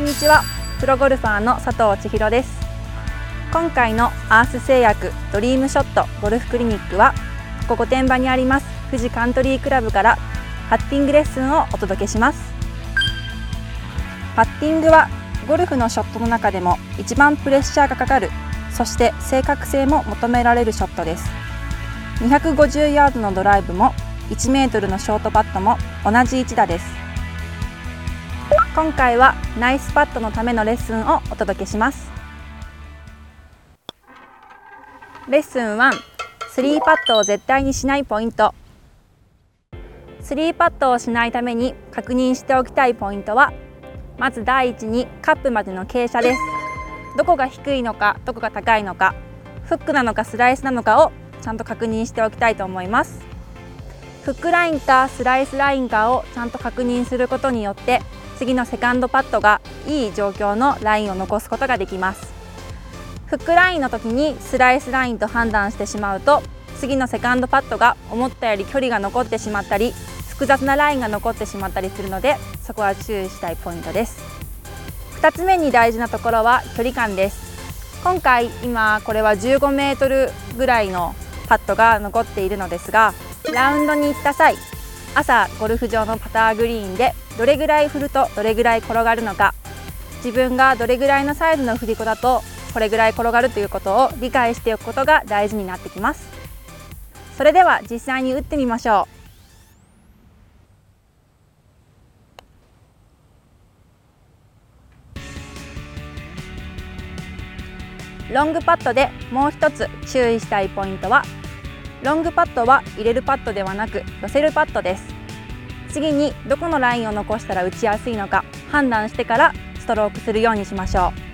んにちは。プロゴルファーの佐藤千尋です。今回のアース製薬ドリームショットゴルフクリニックはここ御殿場にあります富士カントリークラブからパッティングレッスンをお届けします。パッティングはゴルフのショットの中でも一番プレッシャーがかかるそして正確性も求められるショットです。250ヤードのドライブも1メートルのショートパットも同じ一打です。今回はナイスパットのためのレッスンをお届けします。レッスン1スリーパットを絶対にしないポイント。スリーパットをしないために確認しておきたいポイントはまず第一にカップまでの傾斜です。どこが低いのかどこが高いのかフックなのかスライスなのかをちゃんと確認しておきたいと思います。フックラインかスライスラインかをちゃんと確認することによって次のセカンドパットがいい状況のラインを残すことができます。フックラインの時にスライスラインと判断してしまうと次のセカンドパットが思ったより距離が残ってしまったり複雑なラインが残ってしまったりするのでそこは注意したいポイントです。2つ目に大事なところは距離感です。今回今これは15メートルぐらいのパットが残っているのですがラウンドに行った際朝ゴルフ場のパターグリーンでどれぐらい振るとどれぐらい転がるのか。自分がどれぐらいのサイズの振り子だとこれぐらい転がるということを理解しておくことが大事になってきます。それでは実際に打ってみましょう。ロングパットでもう一つ注意したいポイントはロングパッドは入れるパッドではなく寄せるパッドです。次にどこのラインを残したら打ちやすいのか判断してからストロークするようにしましょう。